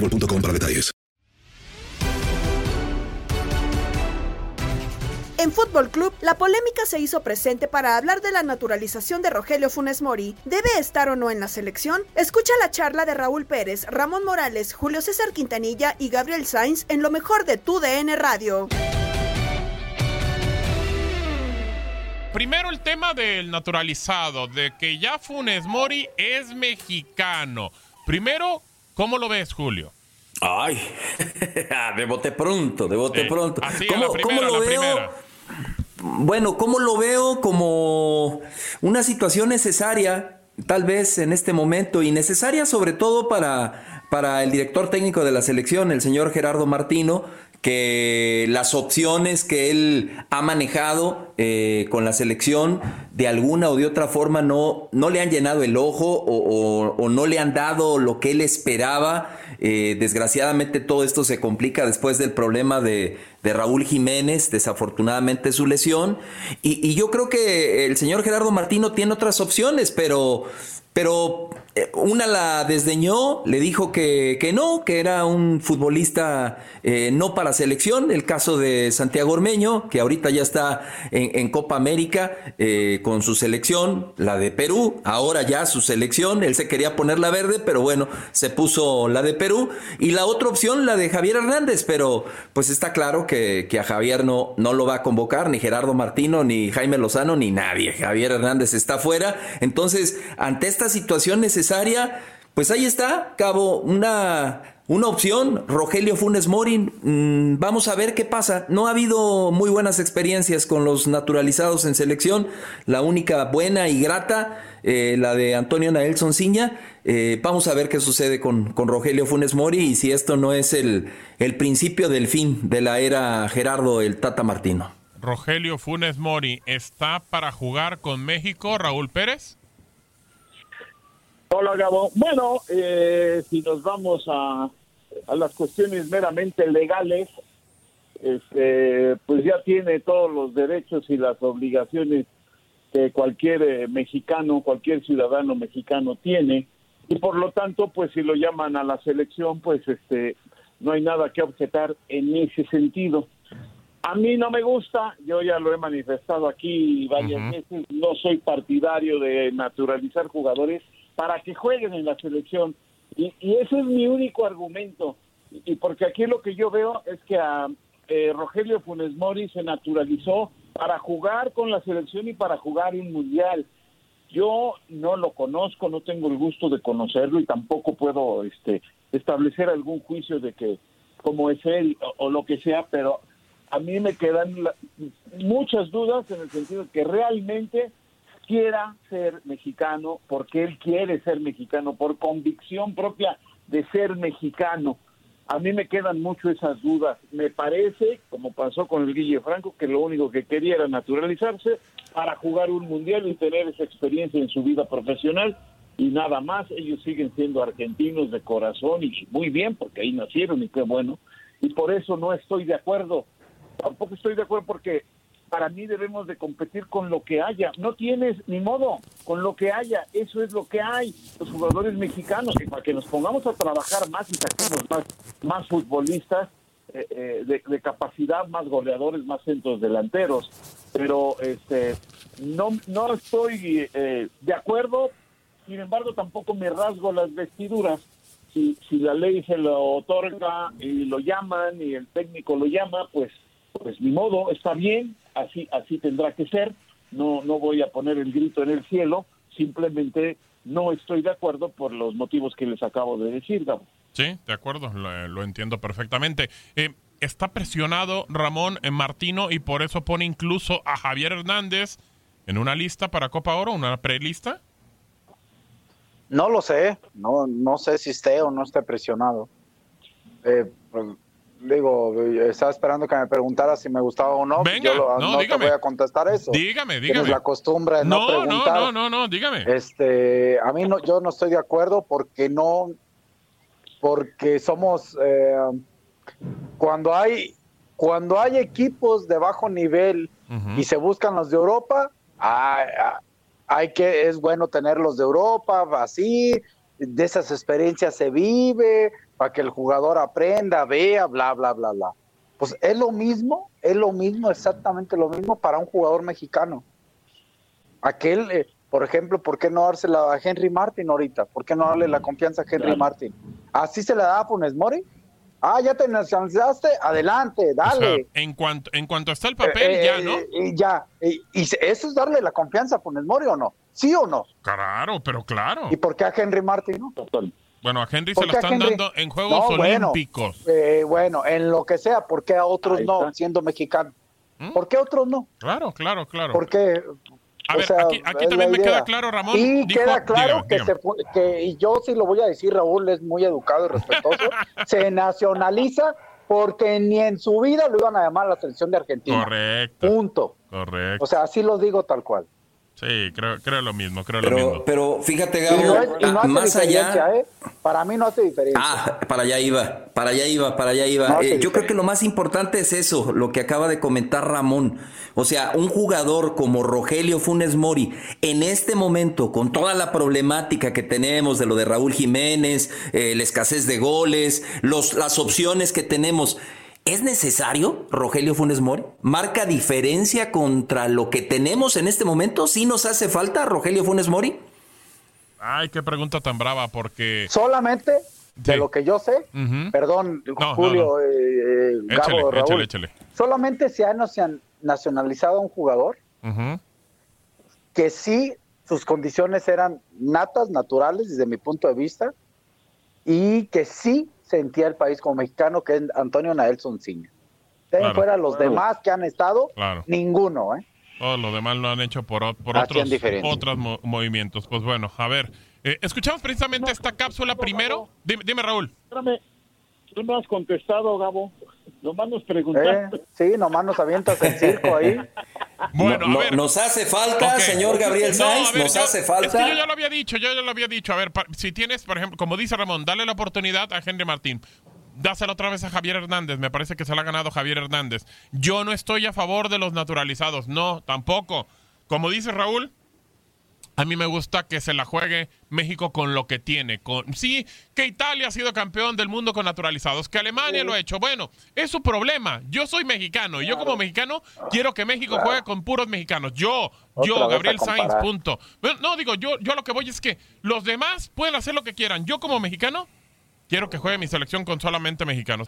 para detalles. En Fútbol Club, la polémica se hizo presente para hablar de la naturalización de Rogelio Funes Mori. ¿Debe estar o no en la selección? Escucha la charla de Raúl Pérez, Ramón Morales, Julio César Quintanilla y Gabriel Sainz en lo mejor de tu DN Radio. Primero el tema del naturalizado, de que ya Funes Mori es mexicano. Primero, ¿cómo lo ves, Julio? Ay, de bote pronto, de bote pronto. ¿Cómo, lo veo? Bueno, ¿cómo lo veo? Como una situación necesaria, tal vez en este momento, y necesaria sobre todo para, para el director técnico de la selección, el señor Gerardo Martino, que las opciones que él ha manejado eh, con la selección de alguna o de otra forma no, no le han llenado el ojo o, no le han dado lo que él esperaba. Eh, desgraciadamente todo esto se complica después del problema de, Raúl Jiménez, desafortunadamente su lesión. Y, y yo creo que el señor Gerardo Martino tiene otras opciones, pero pero una la desdeñó, le dijo que, que no, que era un futbolista eh, no para selección. El caso de Santiago Ormeño, que ahorita ya está en, Copa América eh, con su selección, la de Perú, ahora ya su selección. Él se quería poner la verde, pero bueno, se puso la de Perú. Y la otra opción, la de Javier Hernández, pero pues está claro que, que a Javier no, no lo va a convocar, ni Gerardo Martino, ni Jaime Lozano, ni nadie. Javier Hernández está fuera. Entonces, ante esta situación pues ahí está, Cabo, una, una opción, Rogelio Funes Morin. Mm, vamos a ver qué pasa. No ha habido muy buenas experiencias con los naturalizados en selección. La única buena y grata, eh, la de Antonio Naelson Ciña. Eh, vamos a ver qué sucede con, con, Rogelio Funes Mori y si esto no es el, el principio del fin de la era Gerardo el Tata Martino. Rogelio Funes Mori está para jugar con México, Raúl Pérez. Hola, Gabo. Bueno, eh, si nos vamos a, a las cuestiones meramente legales, este, pues ya tiene todos los derechos y las obligaciones que cualquier eh, mexicano, cualquier ciudadano mexicano tiene y por lo tanto, pues si lo llaman a la selección, pues este, no hay nada que objetar en ese sentido. A mí no me gusta, yo ya lo he manifestado aquí varias veces, no soy partidario de naturalizar jugadores para que jueguen en la selección. Y, ese es mi único argumento. Y, porque aquí lo que yo veo es que a eh, Rogelio Funes Mori se naturalizó para jugar con la selección y para jugar un mundial. Yo no lo conozco, no tengo el gusto de conocerlo y tampoco puedo este, establecer algún juicio de que como es él o, lo que sea, pero a mí me quedan muchas dudas en el sentido de que realmente quiera ser mexicano, porque él quiere ser mexicano, por convicción propia de ser mexicano. A mí me quedan mucho esas dudas. Me parece, como pasó con el Guille Franco, que lo único que quería era naturalizarse para jugar un mundial y tener esa experiencia en su vida profesional y nada más. Ellos siguen siendo argentinos de corazón y muy bien, porque ahí nacieron y qué bueno. Y por eso no estoy de acuerdo. Tampoco estoy de acuerdo porque para mí debemos de competir con lo que haya. No tienes ni modo, con lo que haya, eso es lo que hay. Los jugadores mexicanos, y para que nos pongamos a trabajar más y saquemos más, más futbolistas eh, eh, de, capacidad, más goleadores, más centros delanteros. Pero este no, no estoy eh, de acuerdo, sin embargo tampoco me rasgo las vestiduras. Si, si la ley se lo otorga y lo llaman y el técnico lo llama, pues pues ni modo, está bien, así así tendrá que ser. No no voy a poner el grito en el cielo, simplemente no estoy de acuerdo por los motivos que les acabo de decir, Gabo. Sí, de acuerdo, lo, lo entiendo perfectamente. Eh, está presionado Ramón en Martino y por eso pone incluso a Javier Hernández en una lista para Copa Oro, una prelista. No lo sé, no, no sé si esté o no esté presionado. Eh, pues, digo, estaba esperando que me preguntara si me gustaba o no. Venga, Yo lo- no, no te voy a contestar eso. Dígame, Tienes dígame. la costumbre de no, No, no, preguntar. no, no, no, dígame. Este, a mí no, yo no estoy de acuerdo porque no, porque somos eh, cuando hay cuando hay equipos de bajo nivel y se buscan los de Europa, hay, hay que es bueno tenerlos de Europa, así de esas experiencias se vive para que el jugador aprenda, vea, bla, bla, bla, bla. Pues es lo mismo, es lo mismo, exactamente lo mismo para un jugador mexicano. Aquel, eh, por ejemplo, ¿por qué no dársela a Henry Martin ahorita? ¿Por qué no darle la confianza a Henry Claro. Martin? ¿Así se la da a Funes Mori? Ah, ya te nacionalizaste, adelante, O sea, dale. en cuanto en cuanto está el papel, Eh, ya, eh, ¿no? Y ya. Y, y eso es darle la confianza a Funes Mori o no? ¿Sí o no? Claro, pero claro. ¿Y por qué a Henry Martin no? Bueno, a Henry ¿Por se a están Henry? dando en Juegos No, bueno, Olímpicos. eh, bueno, en lo que sea, ¿por qué a otros no, siendo mexicano? ¿Mm? ¿Por qué a otros no? Claro, claro, claro. ¿Por qué? A ver, sea, aquí, también me queda claro, Ramón. Y dijo- queda claro dígame, que, dígame. se fue- que, y yo sí lo voy a decir, Raúl es muy educado y respetuoso, se nacionaliza porque ni en su vida lo iban a llamar a la selección de Argentina. Correcto. Punto. Correcto. O sea, así lo digo tal cual. Sí, creo, creo lo mismo, creo lo Pero, mismo. pero fíjate, Y Gabo, no, es- y no ah, hace más allá. ¿eh? Para mí no hace diferencia. Ah, para allá iba, para allá iba, para allá iba. No Eh, yo creo que lo más importante es eso, lo que acaba de comentar Ramón. O sea, un jugador como Rogelio Funes Mori, en este momento, con toda la problemática que tenemos de lo de Raúl Jiménez, eh, la escasez de goles, los, las opciones que tenemos. ¿Es necesario Rogelio Funes Mori? ¿Marca diferencia contra lo que tenemos en este momento? ¿Sí nos hace falta Rogelio Funes Mori? Ay, qué pregunta tan brava, porque... Solamente de lo que yo sé, perdón, no, Julio, no. eh, eh, Échale, Gabo, Raúl, échale, échale. solamente se ha nacion- nacionalizado a un jugador que sí sus condiciones eran natas, naturales desde mi punto de vista, y que sí sentía el país como mexicano, que es Antonio Naelson Ciña. De ahí Claro. fuera los demás que han estado, Claro. ninguno, ¿eh? Todo lo demás lo han hecho por, otros, otros mo- movimientos. Pues bueno, a ver. eh, escuchamos precisamente esta cápsula primero. Dime, dime, Raúl. Espérame, tú no has contestado, Gabo. Nomás nos ¿Eh? preguntaste. Sí, nomás nos avientas el circo ahí. Bueno, No- a ver. ¿Nos hace falta, señor Gabriel No, a Sainz? ver, ¿Nos yo- hace Es que yo falta? ya lo había dicho, yo ya lo había dicho. A ver, pa- si tienes, por ejemplo, como dice Ramón, dale la oportunidad a Henry Martín. Dásela otra vez a Javier Hernández. Me parece que se la ha ganado Javier Hernández. Yo no estoy a favor de los naturalizados. No, tampoco. Como dice Raúl, a mí me gusta que se la juegue México con lo que tiene. Con, sí, que Italia ha sido campeón del mundo con naturalizados, que Alemania lo ha hecho. Bueno, es su problema. Yo soy mexicano y yo como mexicano quiero que México juegue con puros mexicanos. Yo, Otra yo, Gabriel Sainz, punto. Bueno, no, digo, yo, yo lo que voy es que los demás pueden hacer lo que quieran. Yo como mexicano quiero que juegue mi selección con solamente mexicanos.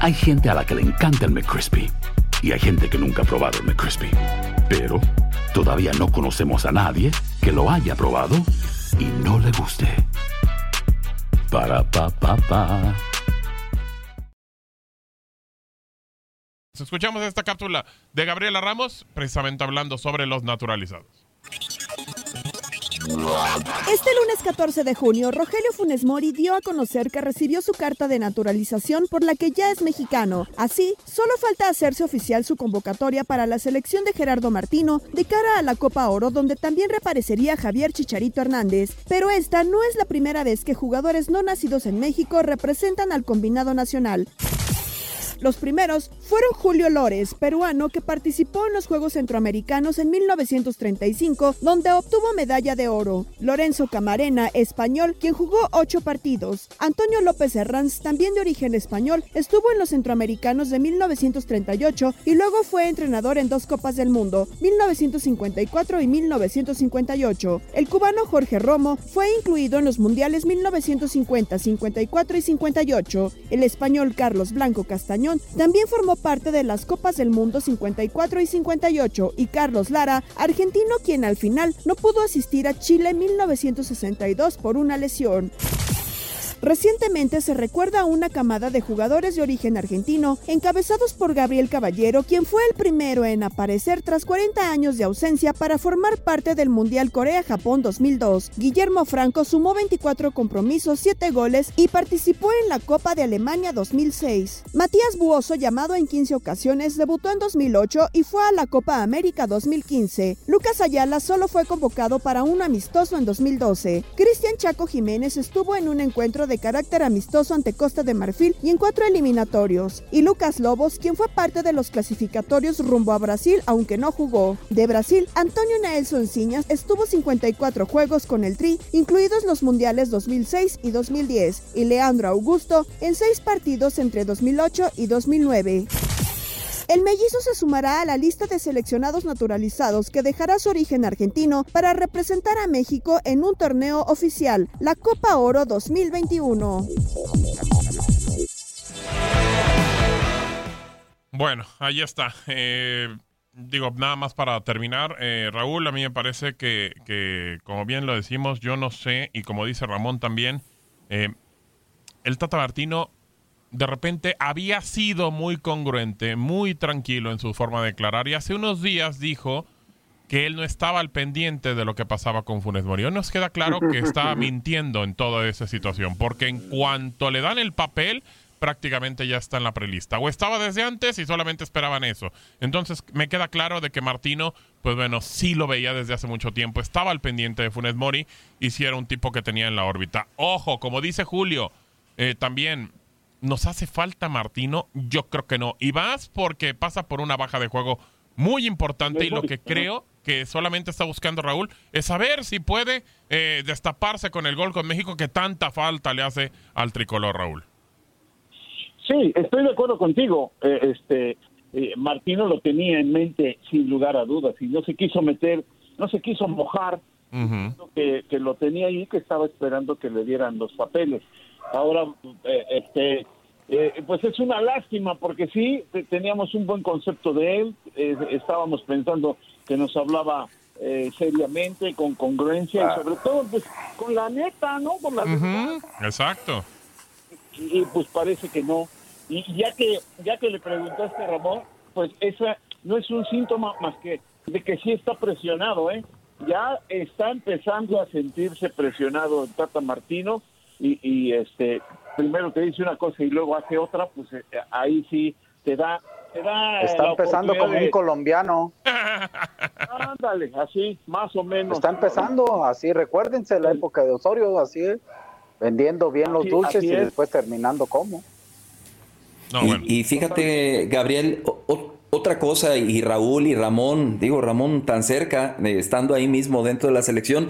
Hay gente a la que le encanta el McCrispy. Y hay gente que nunca ha probado el McCrispy. Pero todavía no conocemos a nadie que lo haya probado y no le guste. Para, pa, pa, pa. Escuchamos esta cápsula de Gabriela Ramos, precisamente hablando sobre los naturalizados. Este lunes 14 de junio, Rogelio Funes Mori dio a conocer que recibió su carta de naturalización por la que ya es mexicano. Así, solo falta hacerse oficial su convocatoria para la selección de Gerardo Martino de cara a la Copa Oro, donde también reaparecería Javier Chicharito Hernández. Pero esta no es la primera vez que jugadores no nacidos en México representan al combinado nacional. Los primeros fueron Julio Lores, peruano que participó en los Juegos Centroamericanos en 1935, donde obtuvo medalla de oro. Lorenzo Camarena, español, quien jugó ocho partidos. Antonio López Herranz, también de origen español, estuvo en los Centroamericanos de 1938 y luego fue entrenador en dos Copas del Mundo, 1954 y 1958. El cubano Jorge Romo fue incluido en los Mundiales 1950, 54 y 58. El español Carlos Blanco Castañón también formó parte de las Copas del Mundo 54 y 58 y Carlos Lara, argentino quien al final no pudo asistir a Chile en 1962 por una lesión. Recientemente se recuerda a una camada de jugadores de origen argentino, encabezados por Gabriel Caballero, quien fue el primero en aparecer tras 40 años de ausencia para formar parte del Mundial Corea-Japón 2002. Guillermo Franco sumó 24 compromisos, 7 goles y participó en la Copa de Alemania 2006. Matías Buoso, llamado en 15 ocasiones, debutó en 2008 y fue a la Copa América 2015. Lucas Ayala solo fue convocado para un amistoso en 2012. Cristian Chaco Jiménez estuvo en un encuentro de carácter amistoso ante Costa de Marfil y en cuatro eliminatorios. Y Lucas Lobos, quien fue parte de los clasificatorios rumbo a Brasil, aunque no jugó. De Brasil, Antonio Nelson Ciñas estuvo 54 juegos con el Tri, incluidos los mundiales 2006 y 2010, y Leandro Augusto en seis partidos entre 2008 y 2009. El mellizo se sumará a la lista de seleccionados naturalizados que dejará su origen argentino para representar a México en un torneo oficial, la Copa Oro 2021. Bueno, ahí está. Eh, digo, nada más para terminar, eh, Raúl, a mí me parece que, que, como bien lo decimos, yo no sé, y como dice Ramón también, eh, el Tata Martino de repente había sido muy congruente, muy tranquilo en su forma de declarar, y hace unos días dijo que él no estaba al pendiente de lo que pasaba con Funes Mori. Hoy nos queda claro que estaba mintiendo en toda esa situación, porque en cuanto le dan el papel, prácticamente ya está en la prelista. O estaba desde antes y solamente esperaban eso. Entonces me queda claro de que Martino, pues bueno, sí lo veía desde hace mucho tiempo, estaba al pendiente de Funes Mori y sí era un tipo que tenía en la órbita. Ojo, como dice Julio, eh, también ¿Nos hace falta Martino? Yo creo que no. Y vas porque pasa por una baja de juego muy importante y lo que creo que solamente está buscando Raúl es saber si puede eh, destaparse con el gol con México que tanta falta le hace al tricolor Raúl. Sí, estoy de acuerdo contigo. Eh, este eh, Martino lo tenía en mente sin lugar a dudas y no se quiso meter, no se quiso mojar que, que lo tenía ahí, que estaba esperando que le dieran los papeles. Ahora, eh, este, eh, pues es una lástima porque sí te- teníamos un buen concepto de él, eh, estábamos pensando que nos hablaba eh, seriamente, con congruencia y sobre todo pues con la neta, ¿no? Con la. Exacto. y pues parece que no. Y ya que ya que le preguntaste a Ramón, pues esa no es un síntoma más que de que sí está presionado, ¿eh? Ya está empezando a sentirse presionado el Tata Martino y, y, este primero te dice una cosa y luego hace otra, pues eh, ahí sí te da te da Está empezando como un colombiano. Ándale, así, más o menos. Está empezando así, recuérdense la época de Osorio, así, vendiendo bien los dulces y es. después terminando como. y, y fíjate, Gabriel, o- o- otra cosa, y Raúl y Ramón, digo, Ramón tan cerca, eh, estando ahí mismo dentro de la selección,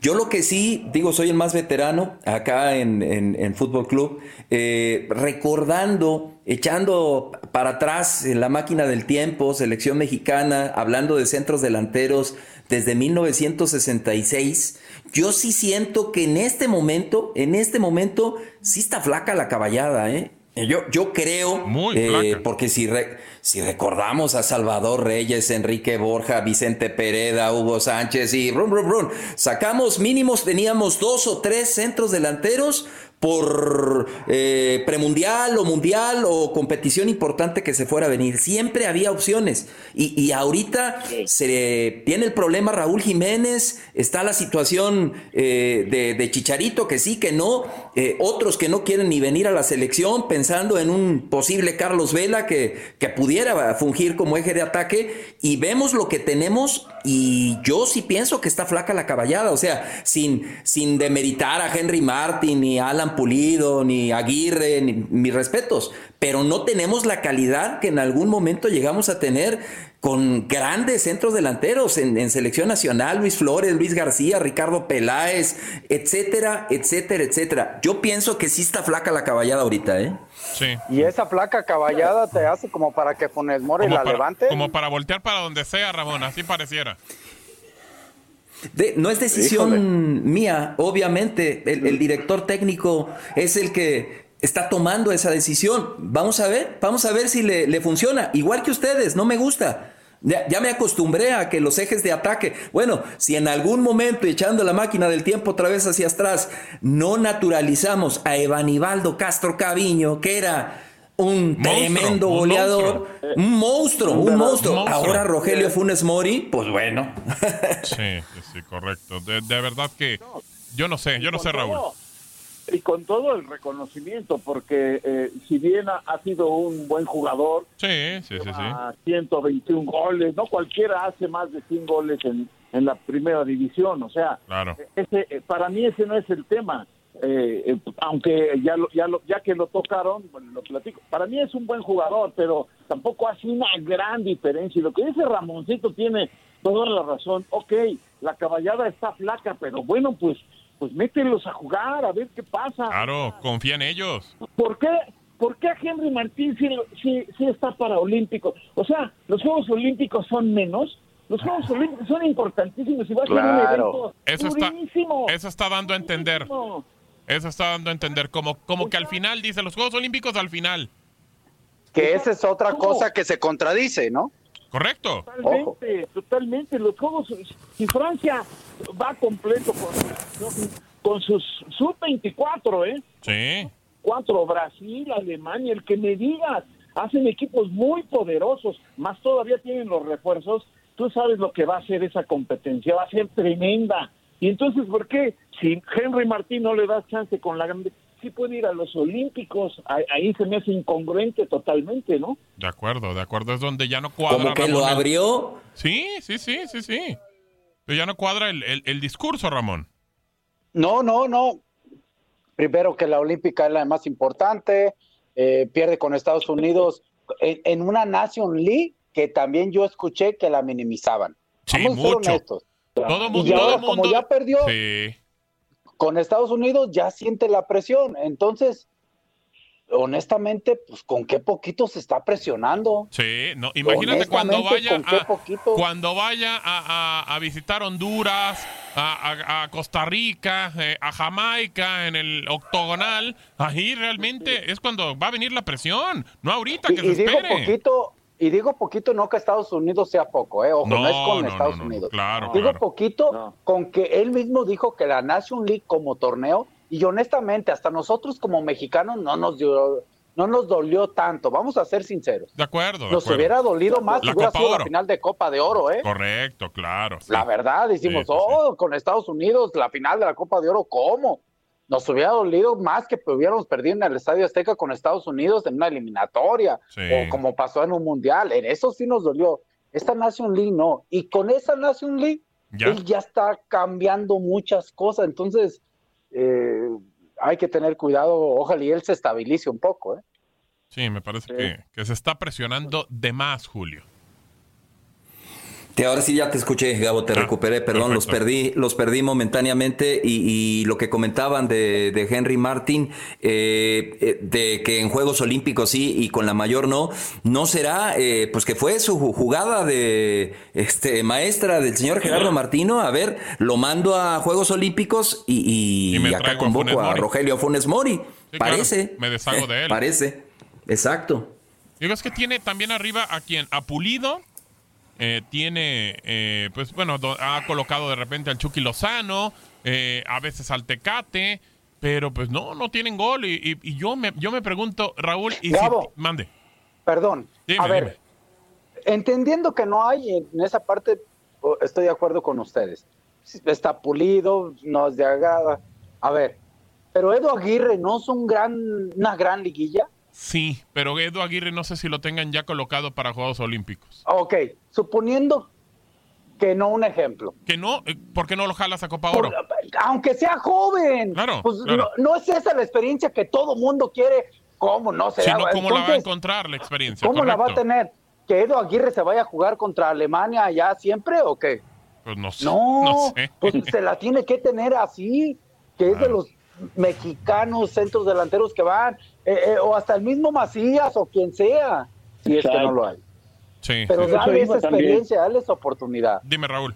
yo lo que sí, digo, soy el más veterano acá en, en, Fútbol Club, eh, recordando, echando para atrás en la máquina del tiempo, selección mexicana, hablando de centros delanteros desde 1966, yo sí siento que en este momento, en este momento, sí está flaca la caballada, ¿eh? Yo, yo creo, eh, porque si, re- si recordamos a Salvador Reyes, Enrique Borja, Vicente Pereda, Hugo Sánchez y rum, rum, rum, sacamos mínimos, teníamos dos o tres centros delanteros por eh, premundial o mundial o competición importante que se fuera a venir. Siempre había opciones. Y, y ahorita se tiene el problema Raúl Jiménez, está la situación eh, de, de Chicharito, que sí, que no, eh, otros que no quieren ni venir a la selección pensando en un posible Carlos Vela que, que pudiera fungir como eje de ataque. Y vemos lo que tenemos y yo sí pienso que está flaca la caballada, o sea, sin, sin demeritar a Henry Martin, ni a Alan Pulido, ni Aguirre, ni, mis respetos, pero no tenemos la calidad que en algún momento llegamos a tener con grandes centros delanteros en, en selección nacional, Luis Flores, Luis García, Ricardo Peláez, etcétera, etcétera, etcétera. Yo pienso que sí está flaca la caballada ahorita, ¿eh? Sí. Y esa placa caballada te hace como para que Funes Mori la para, levante. como para voltear para donde sea, Ramón, así pareciera. De- no es decisión mía, obviamente. El, el director técnico es el que está tomando esa decisión. Vamos a ver, vamos a ver si le, le funciona. Igual que ustedes, no me gusta. Ya, ya me acostumbré a que los ejes de ataque, bueno, si en algún momento echando la máquina del tiempo otra vez hacia atrás, no naturalizamos a Evanibaldo Castro Caviño, que era un tremendo un goleador, un monstruo, un monstruo. monstruo. Ahora Rogelio Funes Mori, pues bueno. Sí, sí, correcto. De, de verdad que yo no sé, yo no sé, Raúl. y con todo el reconocimiento, porque eh, si bien ha, ha sido un buen jugador, Sí, sí, sí, sí. a 121 goles, no cualquiera hace más de 100 goles en, en la primera división, o sea, Claro. ese, eh, para mí ese no es el tema. Eh, eh, aunque ya lo, ya lo, ya que lo tocaron, bueno, lo platico. Para mí es un buen jugador, pero tampoco hace una gran diferencia. Y lo que dice Ramoncito tiene toda la razón. Ok, la caballada está flaca, pero bueno, pues, pues mételos a jugar, a ver qué pasa. Claro, confía en ellos. ¿Por qué? ¿Por qué Henry Martín sí, sí, sí está para Olímpicos? O sea, los Juegos Olímpicos son menos. Los Juegos Olímpicos son importantísimos y va a ser un evento Eso está, durísimo. eso está dando a entender. Eso está dando a entender. Como, como que al final dice los Juegos Olímpicos al final. Que esa es otra cosa que se contradice, ¿no? Correcto. Totalmente, totalmente. Los Juegos, si Francia va completo con, con sus sub-24, ¿eh? Sí. Cuatro, Brasil, Alemania, el que me digas, hacen equipos muy poderosos, más todavía tienen los refuerzos. Tú sabes lo que va a ser esa competencia, va a ser tremenda. Y entonces, ¿por qué? Si Henry Martín no le das chance con la grande, sí puede ir a los Olímpicos. Ahí, ahí se me hace incongruente totalmente, ¿no? De acuerdo, de acuerdo. Es donde ya no cuadra. Como que lo Ramón, abrió. Sí, sí, sí, sí, sí. Pero ya no cuadra el, el- el discurso, Ramón. No, no, no. Primero que la Olímpica es la más importante, eh, pierde con Estados Unidos en, en una Nation League que también yo escuché que la minimizaban. Sí, Vamos a ser mucho. honestos. Todo Y mundo, ahora, todo mundo. como ya perdió Sí. con Estados Unidos, ya siente la presión. Entonces, honestamente, pues con qué poquito se está presionando. Sí, no, imagínate cuando vaya, ¿con qué a, poquito? cuando vaya a, a- a visitar Honduras, a, Costa Rica, eh, a Jamaica, en el octogonal, ahí realmente es cuando va a venir la presión, no ahorita Y, que y se digo espere. poquito, y digo poquito no que Estados Unidos sea poco, eh, ojo, no, No, es con no, Estados no, no, Unidos. claro, digo claro. poquito con que él mismo dijo que la Nation League como torneo, y honestamente, hasta nosotros como mexicanos no nos dio, no nos dolió tanto, vamos a ser sinceros. De acuerdo, de Nos acuerdo. hubiera dolido más si hubiera Copa sido Oro. la final de Copa de Oro, ¿eh? Correcto, claro. sí. La verdad, decimos, Sí, pues sí. oh, con Estados Unidos, la final de la Copa de Oro, ¿cómo? Nos hubiera dolido más que hubiéramos perdido en el Estadio Azteca con Estados Unidos en una eliminatoria, Sí. o como pasó en un mundial. En eso sí nos dolió. Esta Nation League no. Y con esa Nation League, Ya. él ya está cambiando muchas cosas. Entonces, eh, hay que tener cuidado. Ojalá y él se estabilice un poco, ¿eh? Sí, me parece que, que se está presionando de más, Julio. Te, ahora sí ya te escuché, Gabo, te recuperé, perdón, los perdí, los perdí momentáneamente y, y lo que comentaban de, de Henry Martin, eh, eh, de que en Juegos Olímpicos sí y con la mayor no, no será, eh, pues que fue su ju- jugada de este maestra del señor Gerardo Martino, a ver, lo mando a Juegos Olímpicos y, y- acá a convoco a. Rogelio Funes Mori, Sí, claro, parece. me deshago de él. Parece, exacto. Digo, es que tiene también arriba a quien, a Pulido, eh, tiene, eh, pues bueno, do- ha colocado de repente al Chucky Lozano, eh, a veces al Tecate, pero pues no, no tienen gol. Y, y- y yo, me, yo me pregunto, Raúl, y si, Gabo. mande. Perdón. Dime, a ver, dime. entendiendo que no hay en esa parte, estoy de acuerdo con ustedes. Está pulido, nos de agrada. A ver, pero Edo Aguirre no es un gran, una gran liguilla. Sí, pero Edu Aguirre no sé si lo tengan ya colocado para Juegos Olímpicos. Ok, suponiendo que no un ejemplo. Que no, eh, ¿por qué no lo jalas a Copa Oro? Aunque sea joven. Claro, Pues claro. No, no es esa la experiencia que todo mundo quiere. ¿Cómo no se Si da? no, ¿cómo la va a encontrar la experiencia? ¿Cómo la va a tener? ¿Que Edo Aguirre se vaya a jugar contra Alemania ya siempre o qué? Pues no sé. No, No sé. pues se la tiene que tener así, que es de los mexicanos centros delanteros que van, eh, eh, o hasta el mismo Macías o quien sea, si es que no lo hay. Sí. Pero sí. dale esa también. experiencia, dale esa oportunidad. Dime, Raúl.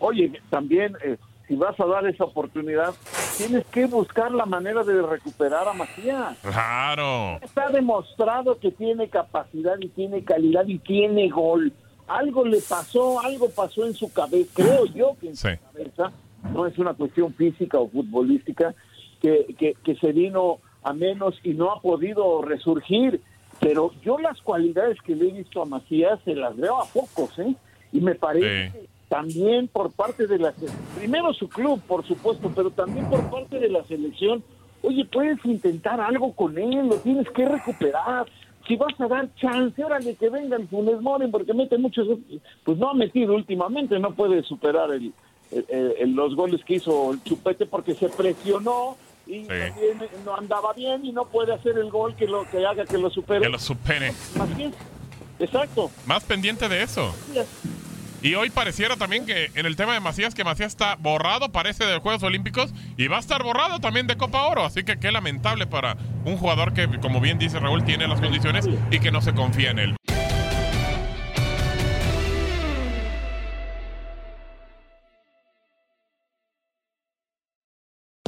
Oye, también, eh, si vas a dar esa oportunidad, tienes que buscar la manera de recuperar a Macías. Claro. Está demostrado que tiene capacidad y tiene calidad y tiene gol. Algo le pasó, algo pasó en su cabeza, creo yo que en Sí. su cabeza, no es una cuestión física o futbolística, que, que, que se vino a menos y no ha podido resurgir. Pero yo las cualidades que le he visto a Macías se las veo a pocos, ¿eh? Y me parece Sí. también por parte de la primero su club por supuesto pero también por parte de la selección oye puedes intentar algo con él lo tienes que recuperar si vas a dar chance órale que venga el Funes Mori porque mete muchos pues no ha metido últimamente no puede superar el, el- el- los goles que hizo el Chupete porque se presionó y también no andaba bien y no puede hacer el gol que lo que haga que lo supere Que lo supere. Más bien, exacto Más pendiente de eso. Y hoy pareciera también que en el tema de Macías, que Macías está borrado, parece, de Juegos Olímpicos y va a estar borrado también de Copa Oro. Así que qué lamentable para un jugador que, como bien dice Raúl, tiene las condiciones y que no se confía en él.